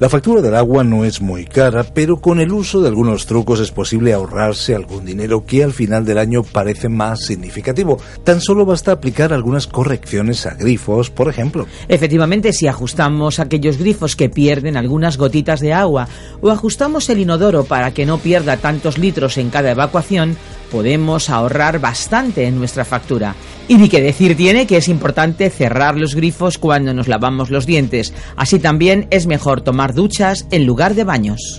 La factura del agua no es muy cara, pero con el uso de algunos trucos es posible ahorrarse algún dinero que al final del año parece más significativo. Tan solo basta aplicar algunas correcciones a grifos, por ejemplo. Efectivamente, si ajustamos aquellos grifos que pierden algunas gotitas de agua o ajustamos el inodoro para que no pierda tantos litros en cada evacuación, podemos ahorrar bastante en nuestra factura. Y ni que decir tiene que es importante cerrar los grifos cuando nos lavamos los dientes. Así también es mejor tomar duchas en lugar de baños.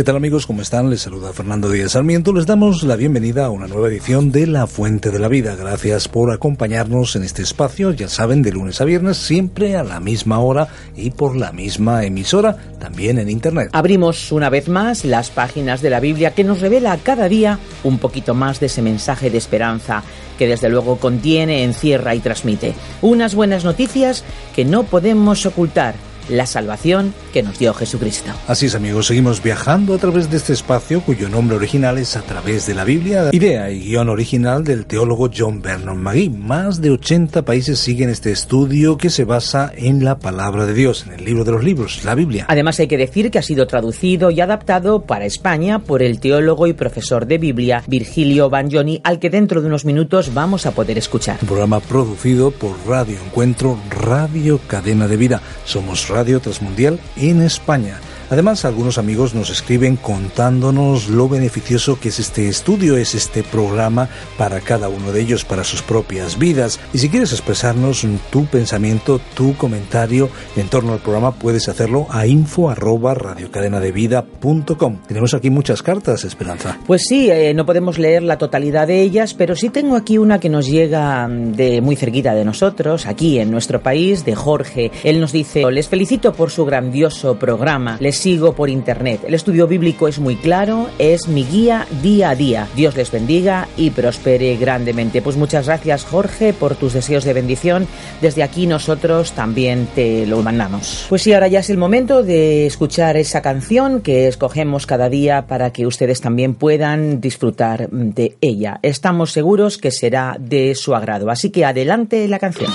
¿Qué tal amigos? ¿Cómo están? Les saluda Fernando Díaz Sarmiento. Les damos la bienvenida a una nueva edición de La Fuente de la Vida. Gracias por acompañarnos en este espacio, ya saben, de lunes a viernes, siempre a la misma hora y por la misma emisora, también en Internet. Abrimos una vez más las páginas de la Biblia que nos revela cada día un poquito más de ese mensaje de esperanza que desde luego contiene, encierra y transmite. Unas buenas noticias que no podemos ocultar la salvación que nos dio Jesucristo. Así es amigos, seguimos viajando a través de este espacio cuyo nombre original es A través de la Biblia, idea y guion original del teólogo John Vernon McGee. Más de 80 países siguen este estudio que se basa en la palabra de Dios, en el libro de los libros, la Biblia. Además hay que decir que ha sido traducido y adaptado para España por el teólogo y profesor de Biblia Virgilio Bagnoni, al que dentro de unos minutos vamos a poder escuchar. Un programa producido por Radio Encuentro, Radio Cadena de Vida. Somos Radio Transmundial en España. Además, algunos amigos nos escriben contándonos lo beneficioso que es este estudio, es este programa para cada uno de ellos, para sus propias vidas. Y si quieres expresarnos tu pensamiento, tu comentario en torno al programa, puedes hacerlo a info arroba radiocadenadevida.com. Tenemos aquí muchas cartas, Esperanza. Pues sí, eh, no podemos leer la totalidad de ellas, pero sí tengo aquí una que nos llega de muy cerquita de nosotros, aquí en nuestro país, de Jorge. Él nos dice, les felicito por su grandioso programa. Les sigo por internet. El estudio bíblico es muy claro, es mi guía día a día. Dios les bendiga y prospere grandemente. Pues muchas gracias Jorge por tus deseos de bendición. Desde aquí nosotros también te lo mandamos. Pues sí, ahora ya es el momento de escuchar esa canción que escogemos cada día para que ustedes también puedan disfrutar de ella. Estamos seguros que será de su agrado. Así que adelante la canción.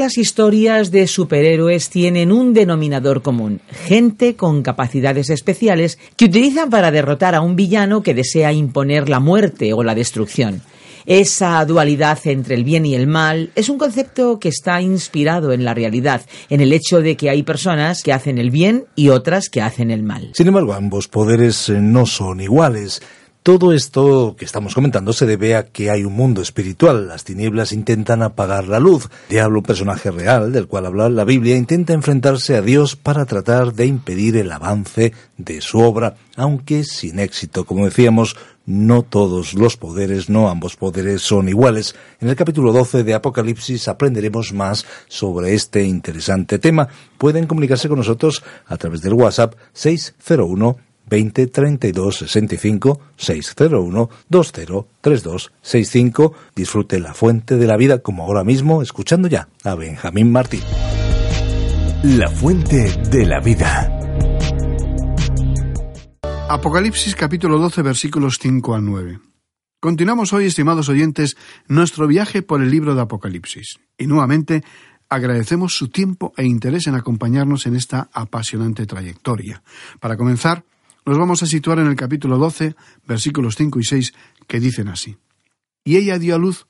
Las historias de superhéroes tienen un denominador común, gente con capacidades especiales que utilizan para derrotar a un villano que desea imponer la muerte o la destrucción. Esa dualidad entre el bien y el mal es un concepto que está inspirado en la realidad, en el hecho de que hay personas que hacen el bien y otras que hacen el mal. Sin embargo, ambos poderes eh, no son iguales. Todo esto que estamos comentando se debe a que hay un mundo espiritual. Las tinieblas intentan apagar la luz. Diablo, un personaje real del cual habla la Biblia, intenta enfrentarse a Dios para tratar de impedir el avance de su obra, aunque sin éxito. Como decíamos, no todos los poderes, no ambos poderes son iguales. En el capítulo 12 de Apocalipsis aprenderemos más sobre este interesante tema. Pueden comunicarse con nosotros a través del WhatsApp 601 20 32 65 601 20 32 65. Disfrute la fuente de la vida como ahora mismo, escuchando ya a Benjamín Martín. La fuente de la vida. Apocalipsis capítulo 12 versículos 5 al 9. Continuamos hoy, estimados oyentes, nuestro viaje por el libro de Apocalipsis. Y nuevamente agradecemos su tiempo e interés en acompañarnos en esta apasionante trayectoria. Para comenzar, nos vamos a situar en el capítulo 12, versículos 5 y 6, que dicen así. Y ella dio a luz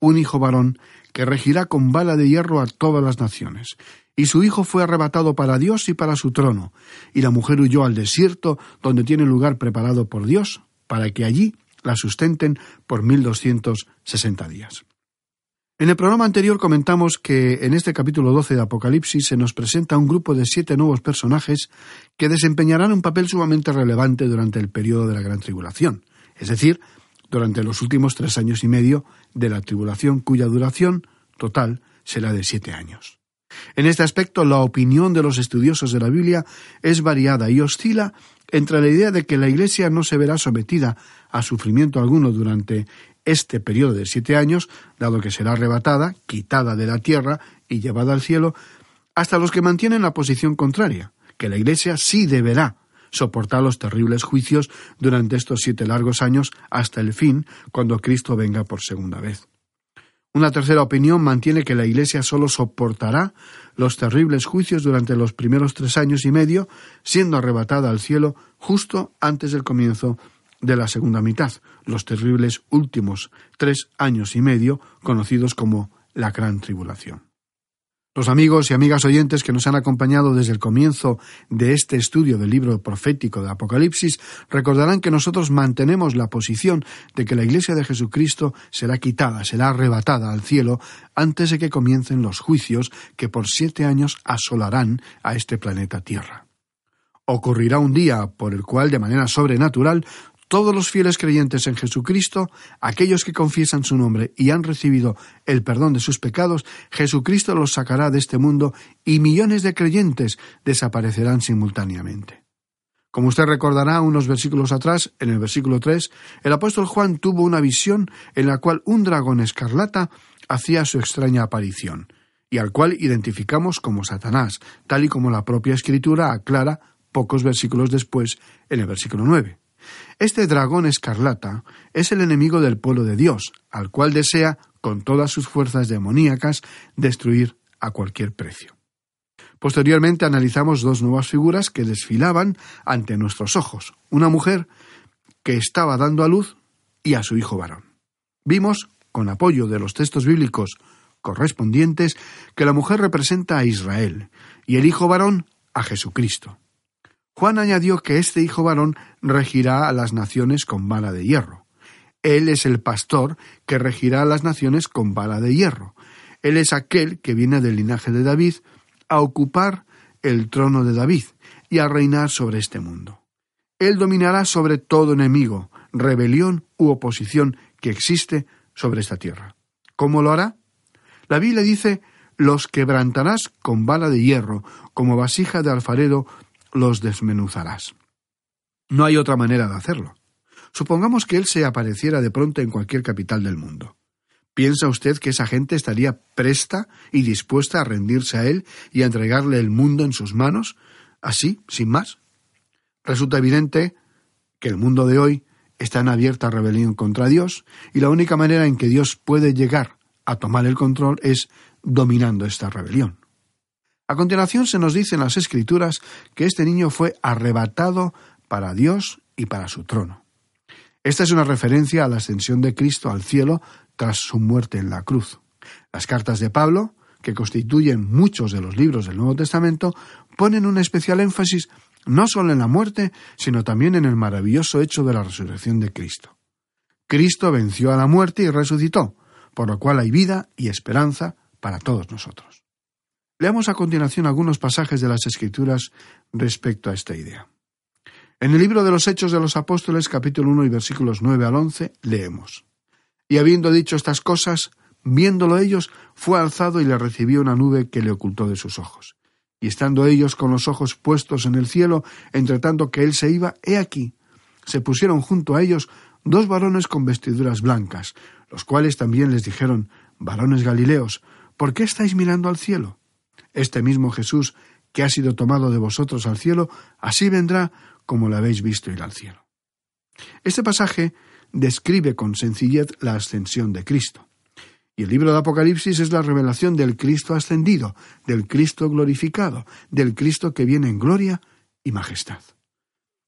un hijo varón que regirá con bala de hierro a todas las naciones. Y su hijo fue arrebatado para Dios y para su trono. Y la mujer huyó al desierto, donde tiene lugar preparado por Dios, para que allí la sustenten por mil doscientos sesenta días. En el programa anterior comentamos que en este capítulo 12 de Apocalipsis se nos presenta un grupo de siete nuevos personajes que desempeñarán un papel sumamente relevante durante el periodo de la Gran Tribulación, es decir, durante los últimos tres años y medio de la tribulación cuya duración total será de siete años. En este aspecto, la opinión de los estudiosos de la Biblia es variada y oscila entre la idea de que la Iglesia no se verá sometida a sufrimiento alguno durante este periodo de siete años, dado que será arrebatada, quitada de la tierra y llevada al cielo, hasta los que mantienen la posición contraria, que la Iglesia sí deberá soportar los terribles juicios durante estos siete largos años hasta el fin, cuando Cristo venga por segunda vez. Una tercera opinión mantiene que la Iglesia solo soportará los terribles juicios durante los primeros tres años y medio, siendo arrebatada al cielo justo antes del comienzo de la segunda mitad, los terribles últimos tres años y medio, conocidos como la Gran Tribulación. Los amigos y amigas oyentes que nos han acompañado desde el comienzo de este estudio del libro profético de Apocalipsis recordarán que nosotros mantenemos la posición de que la Iglesia de Jesucristo será quitada, será arrebatada al cielo antes de que comiencen los juicios que por siete años asolarán a este planeta Tierra. Ocurrirá un día por el cual, de manera sobrenatural, todos los fieles creyentes en Jesucristo, aquellos que confiesan su nombre y han recibido el perdón de sus pecados, Jesucristo los sacará de este mundo y millones de creyentes desaparecerán simultáneamente. Como usted recordará unos versículos atrás, en el versículo 3, el apóstol Juan tuvo una visión en la cual un dragón escarlata hacía su extraña aparición, y al cual identificamos como Satanás, tal y como la propia escritura aclara pocos versículos después en el versículo 9. Este dragón escarlata es el enemigo del pueblo de Dios, al cual desea, con todas sus fuerzas demoníacas, destruir a cualquier precio. Posteriormente analizamos dos nuevas figuras que desfilaban ante nuestros ojos. Una mujer que estaba dando a luz y a su hijo varón. Vimos, con apoyo de los textos bíblicos correspondientes, que la mujer representa a Israel, y el hijo varón a Jesucristo. Juan añadió que este hijo varón regirá a las naciones con vara de hierro. Él es el pastor que regirá a las naciones con vara de hierro. Él es aquel que viene del linaje de David a ocupar el trono de David y a reinar sobre este mundo. Él dominará sobre todo enemigo, rebelión u oposición que existe sobre esta tierra. ¿Cómo lo hará? La Biblia dice los quebrantarás con bala de hierro, como vasija de alfarero los desmenuzarás. No hay otra manera de hacerlo. Supongamos que él se apareciera de pronto en cualquier capital del mundo. ¿Piensa usted que esa gente estaría presta y dispuesta a rendirse a él y a entregarle el mundo en sus manos, así, sin más? Resulta evidente que el mundo de hoy está en abierta rebelión contra Dios y la única manera en que Dios puede llegar a tomar el control es dominando esta rebelión. A continuación se nos dice en las Escrituras que este niño fue arrebatado para Dios y para su trono. Esta es una referencia a la ascensión de Cristo al cielo tras su muerte en la cruz. Las cartas de Pablo, que constituyen muchos de los libros del Nuevo Testamento, ponen un especial énfasis no solo en la muerte, sino también en el maravilloso hecho de la resurrección de Cristo. Cristo venció a la muerte y resucitó, por lo cual hay vida y esperanza para todos nosotros. Leamos a continuación algunos pasajes de las Escrituras respecto a esta idea. En el libro de los Hechos de los Apóstoles, capítulo 1 y versículos 9 al 11, leemos. Y habiendo dicho estas cosas, viéndolo ellos, fue alzado y le recibió una nube que le ocultó de sus ojos. Y estando ellos con los ojos puestos en el cielo, entre tanto que él se iba, he aquí, se pusieron junto a ellos dos varones con vestiduras blancas, los cuales también les dijeron, varones Galileos, ¿por qué estáis mirando al cielo? Este mismo Jesús, que ha sido tomado de vosotros al cielo, así vendrá como lo habéis visto ir al cielo. Este pasaje describe con sencillez la ascensión de Cristo. Y el libro de Apocalipsis es la revelación del Cristo ascendido, del Cristo glorificado, del Cristo que viene en gloria y majestad.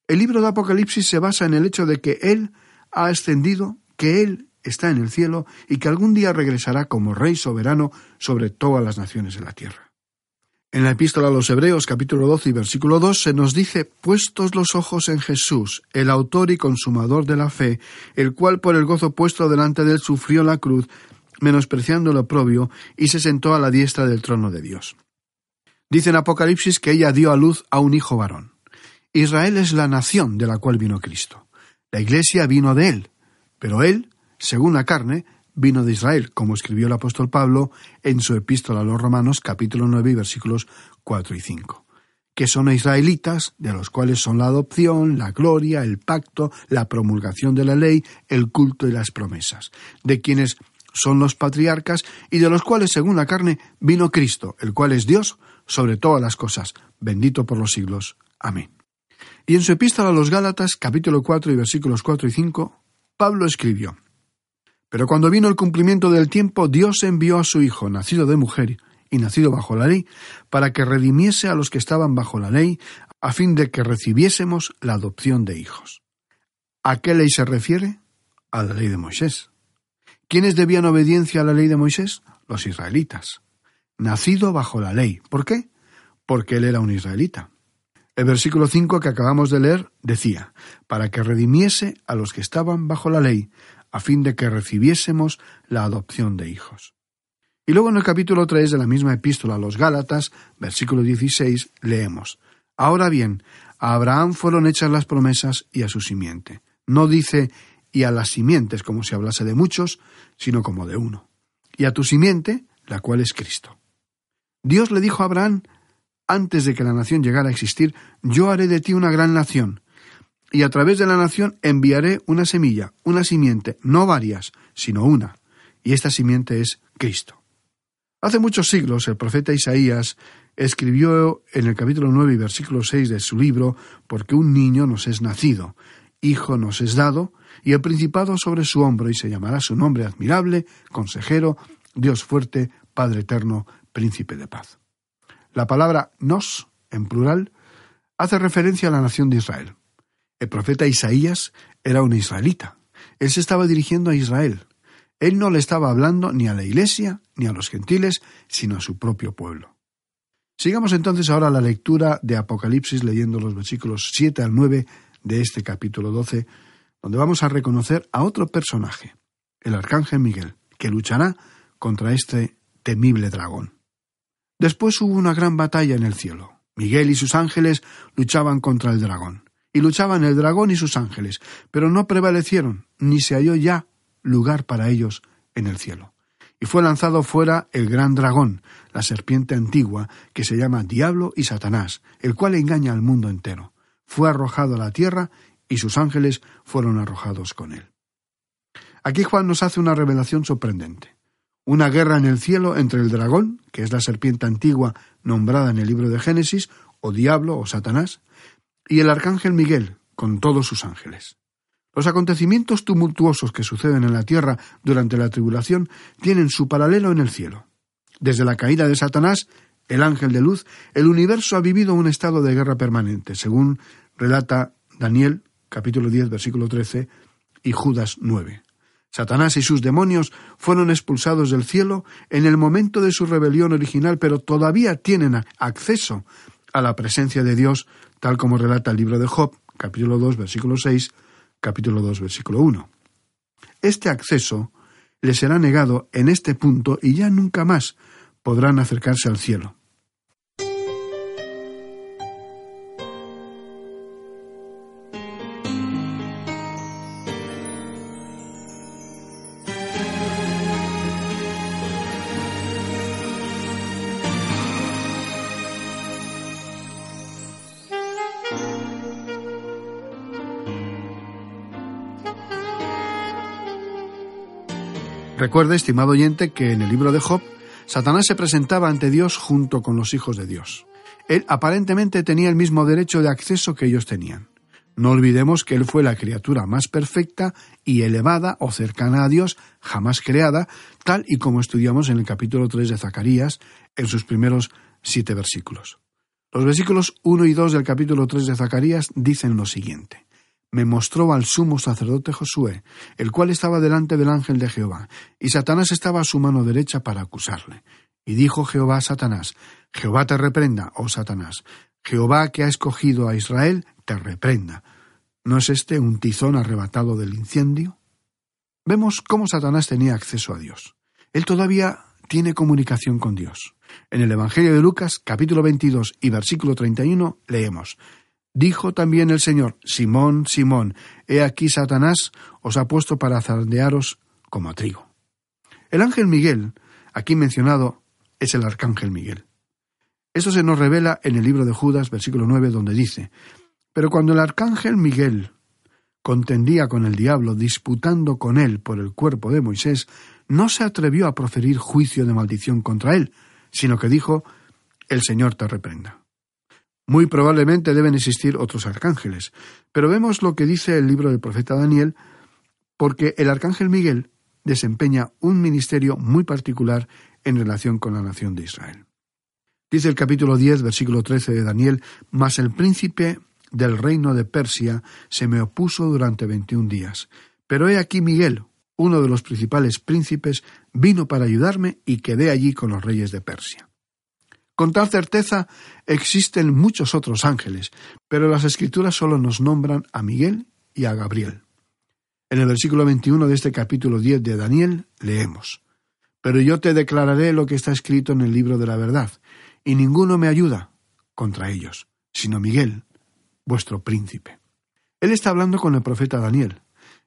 El libro de Apocalipsis se basa en el hecho de que Él ha ascendido, que Él está en el cielo y que algún día regresará como Rey soberano sobre todas las naciones de la tierra. En la epístola a los Hebreos capítulo 12 y versículo 2 se nos dice, puestos los ojos en Jesús, el autor y consumador de la fe, el cual por el gozo puesto delante de él sufrió la cruz, menospreciando lo oprobio, y se sentó a la diestra del trono de Dios. Dice en Apocalipsis que ella dio a luz a un hijo varón. Israel es la nación de la cual vino Cristo. La iglesia vino de él, pero él, según la carne, vino de Israel, como escribió el apóstol Pablo en su epístola a los Romanos capítulo 9 y versículos 4 y 5, que son israelitas, de los cuales son la adopción, la gloria, el pacto, la promulgación de la ley, el culto y las promesas, de quienes son los patriarcas y de los cuales, según la carne, vino Cristo, el cual es Dios sobre todas las cosas, bendito por los siglos. Amén. Y en su epístola a los Gálatas, capítulo 4 y versículos 4 y 5, Pablo escribió, pero cuando vino el cumplimiento del tiempo, Dios envió a su Hijo, nacido de mujer y nacido bajo la ley, para que redimiese a los que estaban bajo la ley, a fin de que recibiésemos la adopción de hijos. ¿A qué ley se refiere? A la ley de Moisés. ¿Quiénes debían obediencia a la ley de Moisés? Los israelitas. Nacido bajo la ley. ¿Por qué? Porque él era un israelita. El versículo 5 que acabamos de leer decía, para que redimiese a los que estaban bajo la ley, a fin de que recibiésemos la adopción de hijos. Y luego en el capítulo 3 de la misma epístola a los Gálatas, versículo 16, leemos, Ahora bien, a Abraham fueron hechas las promesas y a su simiente. No dice y a las simientes como si hablase de muchos, sino como de uno. Y a tu simiente, la cual es Cristo. Dios le dijo a Abraham, antes de que la nación llegara a existir, yo haré de ti una gran nación, y a través de la nación enviaré una semilla, una simiente, no varias, sino una, y esta simiente es Cristo. Hace muchos siglos el profeta Isaías escribió en el capítulo 9 y versículo 6 de su libro, porque un niño nos es nacido, hijo nos es dado, y el principado sobre su hombro, y se llamará su nombre admirable, consejero, Dios fuerte, Padre eterno, príncipe de paz. La palabra nos, en plural, hace referencia a la nación de Israel. El profeta Isaías era un israelita. Él se estaba dirigiendo a Israel. Él no le estaba hablando ni a la iglesia ni a los gentiles, sino a su propio pueblo. Sigamos entonces ahora la lectura de Apocalipsis leyendo los versículos 7 al 9 de este capítulo 12, donde vamos a reconocer a otro personaje, el arcángel Miguel, que luchará contra este temible dragón. Después hubo una gran batalla en el cielo. Miguel y sus ángeles luchaban contra el dragón. Y luchaban el dragón y sus ángeles, pero no prevalecieron, ni se halló ya lugar para ellos en el cielo. Y fue lanzado fuera el gran dragón, la serpiente antigua, que se llama Diablo y Satanás, el cual engaña al mundo entero. Fue arrojado a la tierra y sus ángeles fueron arrojados con él. Aquí Juan nos hace una revelación sorprendente. Una guerra en el cielo entre el dragón, que es la serpiente antigua nombrada en el libro de Génesis, o diablo o Satanás, y el arcángel Miguel, con todos sus ángeles. Los acontecimientos tumultuosos que suceden en la tierra durante la tribulación tienen su paralelo en el cielo. Desde la caída de Satanás, el ángel de luz, el universo ha vivido un estado de guerra permanente, según relata Daniel capítulo 10 versículo 13 y Judas 9. Satanás y sus demonios fueron expulsados del cielo en el momento de su rebelión original, pero todavía tienen acceso a la presencia de Dios, tal como relata el libro de Job, capítulo 2, versículo 6, capítulo 2, versículo 1. Este acceso les será negado en este punto y ya nunca más podrán acercarse al cielo. Recuerde, estimado oyente, que en el libro de Job, Satanás se presentaba ante Dios junto con los hijos de Dios. Él aparentemente tenía el mismo derecho de acceso que ellos tenían. No olvidemos que él fue la criatura más perfecta y elevada o cercana a Dios jamás creada, tal y como estudiamos en el capítulo 3 de Zacarías, en sus primeros siete versículos. Los versículos 1 y 2 del capítulo 3 de Zacarías dicen lo siguiente me mostró al sumo sacerdote Josué, el cual estaba delante del ángel de Jehová, y Satanás estaba a su mano derecha para acusarle. Y dijo Jehová a Satanás, Jehová te reprenda, oh Satanás, Jehová que ha escogido a Israel, te reprenda. ¿No es este un tizón arrebatado del incendio? Vemos cómo Satanás tenía acceso a Dios. Él todavía tiene comunicación con Dios. En el Evangelio de Lucas, capítulo 22 y versículo 31, leemos, Dijo también el Señor, Simón, Simón, he aquí Satanás os ha puesto para zardearos como a trigo. El ángel Miguel, aquí mencionado, es el arcángel Miguel. Esto se nos revela en el libro de Judas, versículo 9, donde dice, Pero cuando el arcángel Miguel contendía con el diablo, disputando con él por el cuerpo de Moisés, no se atrevió a proferir juicio de maldición contra él, sino que dijo, El Señor te reprenda. Muy probablemente deben existir otros arcángeles, pero vemos lo que dice el libro del profeta Daniel, porque el arcángel Miguel desempeña un ministerio muy particular en relación con la nación de Israel. Dice el capítulo 10, versículo 13 de Daniel, Mas el príncipe del reino de Persia se me opuso durante veintiún días. Pero he aquí Miguel, uno de los principales príncipes, vino para ayudarme y quedé allí con los reyes de Persia. Con tal certeza existen muchos otros ángeles, pero las escrituras solo nos nombran a Miguel y a Gabriel. En el versículo 21 de este capítulo 10 de Daniel leemos, Pero yo te declararé lo que está escrito en el libro de la verdad, y ninguno me ayuda contra ellos, sino Miguel, vuestro príncipe. Él está hablando con el profeta Daniel,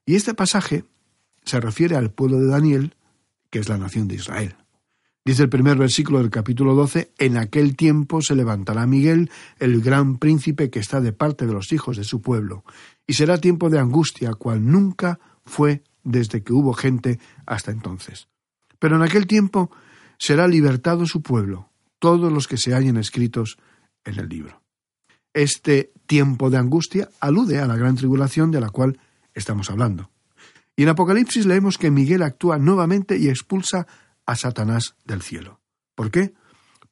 y este pasaje se refiere al pueblo de Daniel, que es la nación de Israel. Dice el primer versículo del capítulo 12, En aquel tiempo se levantará Miguel, el gran príncipe que está de parte de los hijos de su pueblo, y será tiempo de angustia, cual nunca fue desde que hubo gente hasta entonces. Pero en aquel tiempo será libertado su pueblo, todos los que se hallen escritos en el libro. Este tiempo de angustia alude a la gran tribulación de la cual estamos hablando. Y en Apocalipsis leemos que Miguel actúa nuevamente y expulsa a Satanás del cielo. ¿Por qué?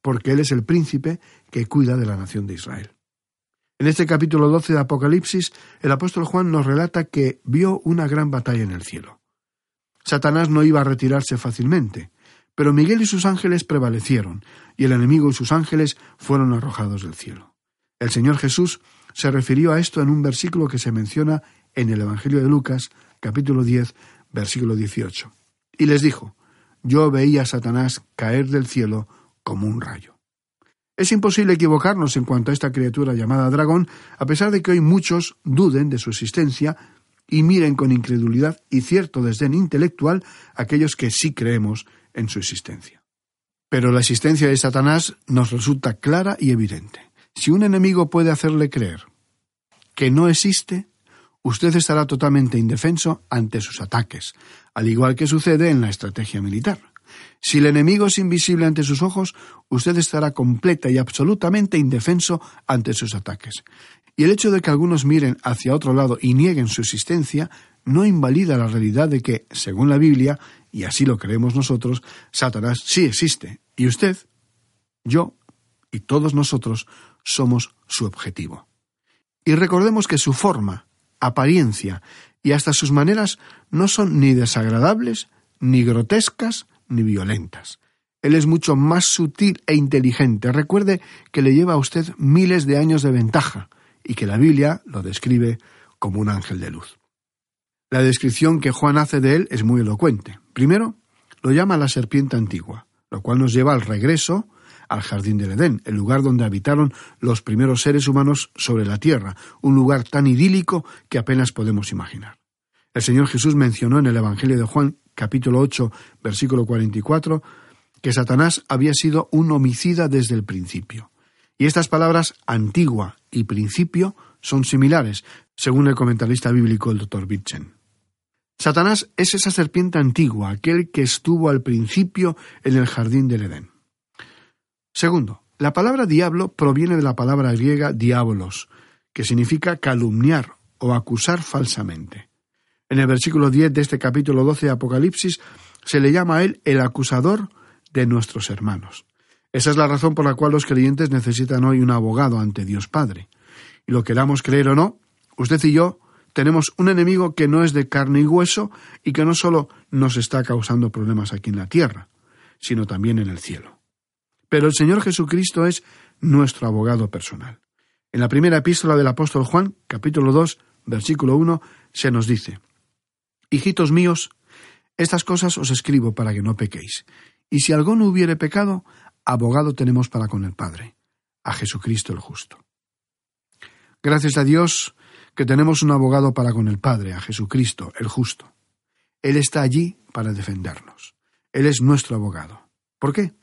Porque Él es el príncipe que cuida de la nación de Israel. En este capítulo 12 de Apocalipsis, el apóstol Juan nos relata que vio una gran batalla en el cielo. Satanás no iba a retirarse fácilmente, Pero Miguel y sus ángeles prevalecieron, y el enemigo y sus ángeles fueron arrojados del cielo. El Señor Jesús se refirió a esto en un versículo que se menciona en el Evangelio de Lucas, capítulo 10, versículo 18. Y les dijo, Yo veía a Satanás caer del cielo como un rayo. Es imposible equivocarnos en cuanto a esta criatura llamada dragón, a pesar de que hoy muchos duden de su existencia y miren con incredulidad y cierto desdén intelectual aquellos que sí creemos en su existencia. Pero la existencia de Satanás nos resulta clara y evidente. Si un enemigo puede hacerle creer que no existe, usted estará totalmente indefenso ante sus ataques, al igual que sucede en la estrategia militar. Si el enemigo es invisible ante sus ojos, usted estará completa y absolutamente indefenso ante sus ataques. Y el hecho de que algunos miren hacia otro lado y nieguen su existencia no invalida la realidad de que, según la Biblia, y así lo creemos nosotros, Satanás sí existe. Y usted, yo y todos nosotros somos su objetivo. Y recordemos que su forma, apariencia y hasta sus maneras no son ni desagradables, ni grotescas, ni violentas. Él es mucho más sutil e inteligente. Recuerde que le lleva a usted miles de años de ventaja y que la Biblia lo describe como un ángel de luz. La descripción que Juan hace de él es muy elocuente. Primero, lo llama la serpiente antigua, lo cual nos lleva al regreso al jardín del Edén, el lugar donde habitaron los primeros seres humanos sobre la tierra, un lugar tan idílico que apenas podemos imaginar. El Señor Jesús mencionó en el Evangelio de Juan capítulo 8, versículo 44, que Satanás había sido un homicida desde el principio. Y estas palabras antigua y principio son similares, según el comentarista bíblico el Dr. Wittgen. Satanás es esa serpiente antigua, aquel que estuvo al principio en el jardín del Edén. Segundo, la palabra diablo proviene de la palabra griega diabolos, que significa calumniar o acusar falsamente. En el versículo 10 de este capítulo 12 de Apocalipsis se le llama a él el acusador de nuestros hermanos. Esa es la razón por la cual los creyentes necesitan hoy un abogado ante Dios Padre. Y lo queramos creer o no, usted y yo tenemos un enemigo que no es de carne y hueso y que no solo nos está causando problemas aquí en la tierra, sino también en el cielo. Pero el Señor Jesucristo es nuestro abogado personal. En la primera epístola del apóstol Juan, capítulo 2, versículo 1, se nos dice, Hijitos míos, estas cosas os escribo para que no pequéis. Y si alguno hubiere pecado, abogado tenemos para con el Padre, a Jesucristo el justo. Gracias a Dios que tenemos un abogado para con el Padre, a Jesucristo el justo. Él está allí para defendernos. Él es nuestro abogado. ¿Por qué?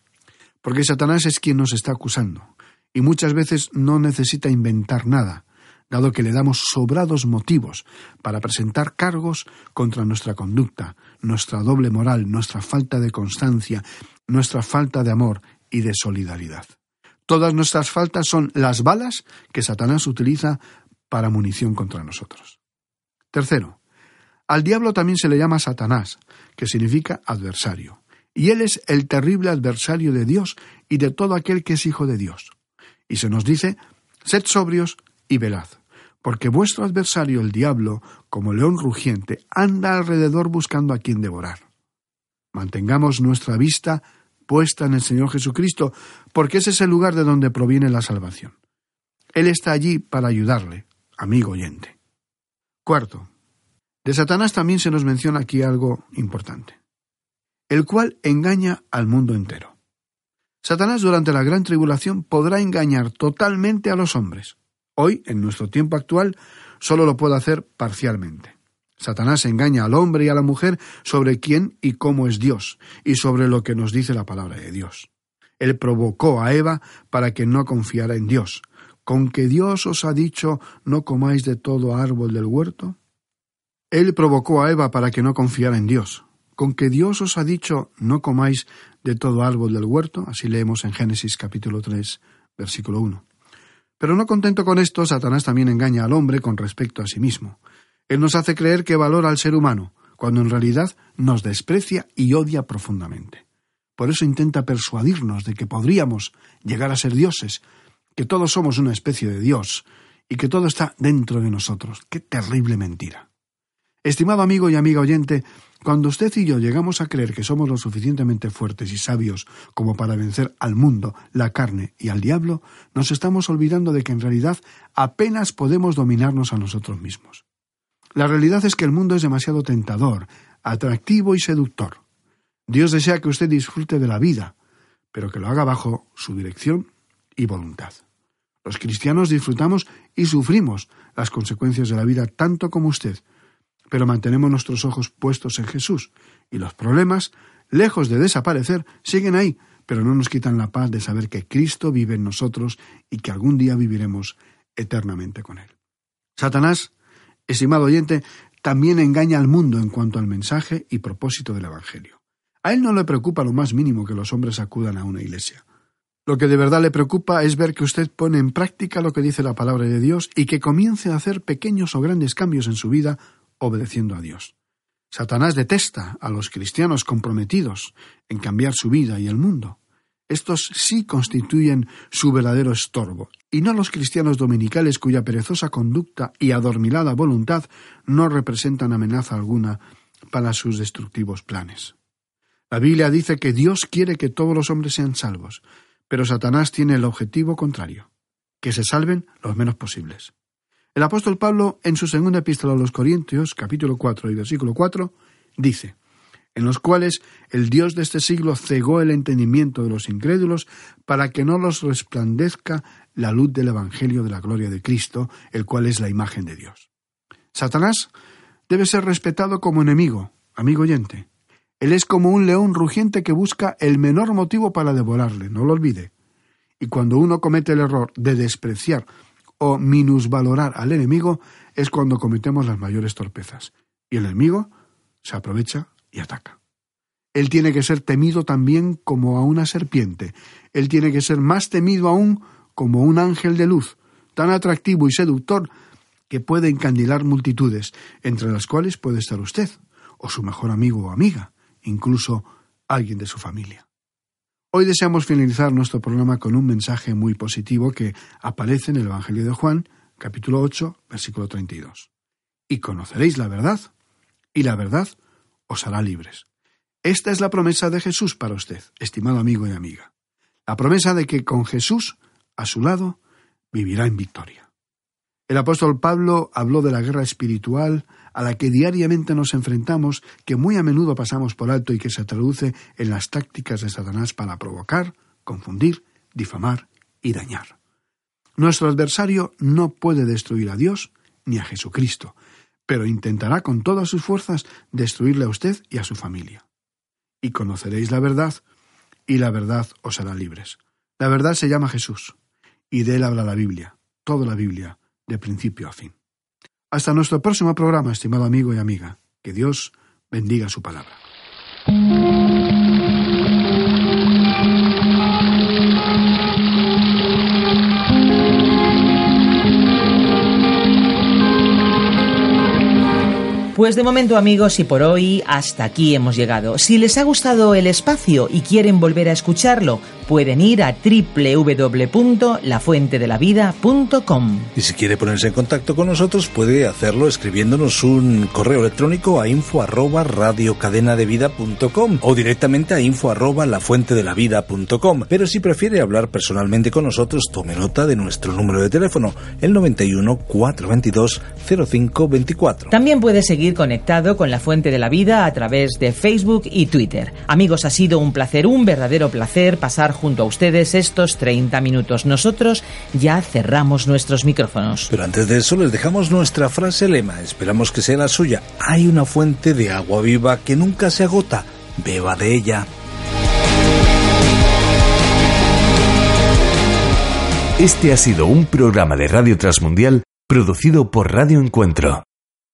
Porque Satanás es quien nos está acusando, y muchas veces no necesita inventar nada, dado que le damos sobrados motivos para presentar cargos contra nuestra conducta, nuestra doble moral, nuestra falta de constancia, nuestra falta de amor y de solidaridad. Todas nuestras faltas son las balas que Satanás utiliza para munición contra nosotros. Tercero, al diablo también se le llama Satanás, que significa adversario, y él es el terrible adversario de Dios y de todo aquel que es hijo de Dios. Y se nos dice, sed sobrios y velad, porque vuestro adversario el diablo, como león rugiente, anda alrededor buscando a quien devorar. Mantengamos nuestra vista puesta en el Señor Jesucristo, porque ese es el lugar de donde proviene la salvación. Él está allí para ayudarle, amigo oyente. Cuarto, de Satanás también se nos menciona aquí algo importante, el cual engaña al mundo entero. Satanás durante la gran tribulación podrá engañar totalmente a los hombres. Hoy, en nuestro tiempo actual, solo lo puede hacer parcialmente. Satanás engaña al hombre y a la mujer sobre quién y cómo es Dios, y sobre lo que nos dice la palabra de Dios. Él provocó a Eva para que no confiara en Dios. ¿Con que Dios os ha dicho no comáis de todo árbol del huerto? Él provocó a Eva para que no confiara en Dios. ¿Con que Dios os ha dicho no comáis de todo árbol del huerto? Así leemos en Génesis capítulo 3, versículo 1. Pero no contento con esto, Satanás también engaña al hombre con respecto a sí mismo. Él nos hace creer que valora al ser humano, cuando en realidad nos desprecia y odia profundamente. Por eso intenta persuadirnos de que podríamos llegar a ser dioses, que todos somos una especie de Dios y que todo está dentro de nosotros. ¡Qué terrible mentira! Estimado amigo y amiga oyente, cuando usted y yo llegamos a creer que somos lo suficientemente fuertes y sabios como para vencer al mundo, la carne y al diablo, nos estamos olvidando de que en realidad apenas podemos dominarnos a nosotros mismos. La realidad es que el mundo es demasiado tentador, atractivo y seductor. Dios desea que usted disfrute de la vida, pero que lo haga bajo su dirección y voluntad. Los cristianos disfrutamos y sufrimos las consecuencias de la vida tanto como usted, pero mantenemos nuestros ojos puestos en Jesús, y los problemas, lejos de desaparecer, siguen ahí, pero no nos quitan la paz de saber que Cristo vive en nosotros y que algún día viviremos eternamente con Él. Satanás, estimado oyente, también engaña al mundo en cuanto al mensaje y propósito del Evangelio. A él no le preocupa lo más mínimo que los hombres acudan a una iglesia. Lo que de verdad le preocupa es ver que usted pone en práctica lo que dice la palabra de Dios y que comience a hacer pequeños o grandes cambios en su vida obedeciendo a Dios. Satanás detesta a los cristianos comprometidos en cambiar su vida y el mundo. Estos sí constituyen su verdadero estorbo, y no los cristianos dominicales cuya perezosa conducta y adormilada voluntad no representan amenaza alguna para sus destructivos planes. La Biblia dice que Dios quiere que todos los hombres sean salvos, pero Satanás tiene el objetivo contrario, que se salven los menos posibles. El apóstol Pablo, en su segunda epístola a los Corintios, capítulo 4 y versículo 4, dice, en los cuales el Dios de este siglo cegó el entendimiento de los incrédulos para que no los resplandezca la luz del Evangelio de la gloria de Cristo, el cual es la imagen de Dios. Satanás debe ser respetado como enemigo, amigo oyente, él es como un león rugiente que busca el menor motivo para devorarle, no lo olvide. Y cuando uno comete el error de despreciar o minusvalorar al enemigo, es cuando cometemos las mayores torpezas. Y el enemigo se aprovecha y ataca. Él tiene que ser temido también como a una serpiente. Él tiene que ser más temido aún como un ángel de luz, tan atractivo y seductor que puede encandilar multitudes, entre las cuales puede estar usted, o su mejor amigo o amiga incluso alguien de su familia. Hoy deseamos finalizar nuestro programa con un mensaje muy positivo que aparece en el Evangelio de Juan, capítulo 8, versículo 32. Y conoceréis la verdad, y la verdad os hará libres. Esta es la promesa de Jesús para usted, estimado amigo y amiga. La promesa de que con Jesús a su lado vivirá en victoria. El apóstol Pablo habló de la guerra espiritual a la que diariamente nos enfrentamos, que muy a menudo pasamos por alto y que se traduce en las tácticas de Satanás para provocar, confundir, difamar y dañar. Nuestro adversario no puede destruir a Dios ni a Jesucristo, pero intentará con todas sus fuerzas destruirle a usted y a su familia. Y conoceréis la verdad, y la verdad os hará libres. La verdad se llama Jesús, y de él habla la Biblia, toda la Biblia, de principio a fin. Hasta nuestro próximo programa, estimado amigo y amiga. Que Dios bendiga su palabra. Pues de momento amigos y por hoy hasta aquí hemos llegado. Si les ha gustado el espacio y quieren volver a escucharlo, pueden ir a www.lafuentedelavida.com. Y si quiere ponerse en contacto con nosotros, puede hacerlo escribiéndonos un correo electrónico a info arroba radiocadenadevida.com o directamente a info arroba lafuentedelavida.com. Pero si prefiere hablar personalmente con nosotros, tome nota de nuestro número de teléfono, el 91 422 0524. También puede seguir conectado con la Fuente de la Vida a través de Facebook y Twitter. Amigos, ha sido un placer, un verdadero placer pasar junto a ustedes estos 30 minutos. Nosotros ya cerramos nuestros micrófonos. Pero antes de eso les dejamos nuestra frase lema. Esperamos que sea la suya. Hay una fuente de agua viva que nunca se agota. Beba de ella. Este ha sido un programa de Radio Transmundial producido por Radio Encuentro.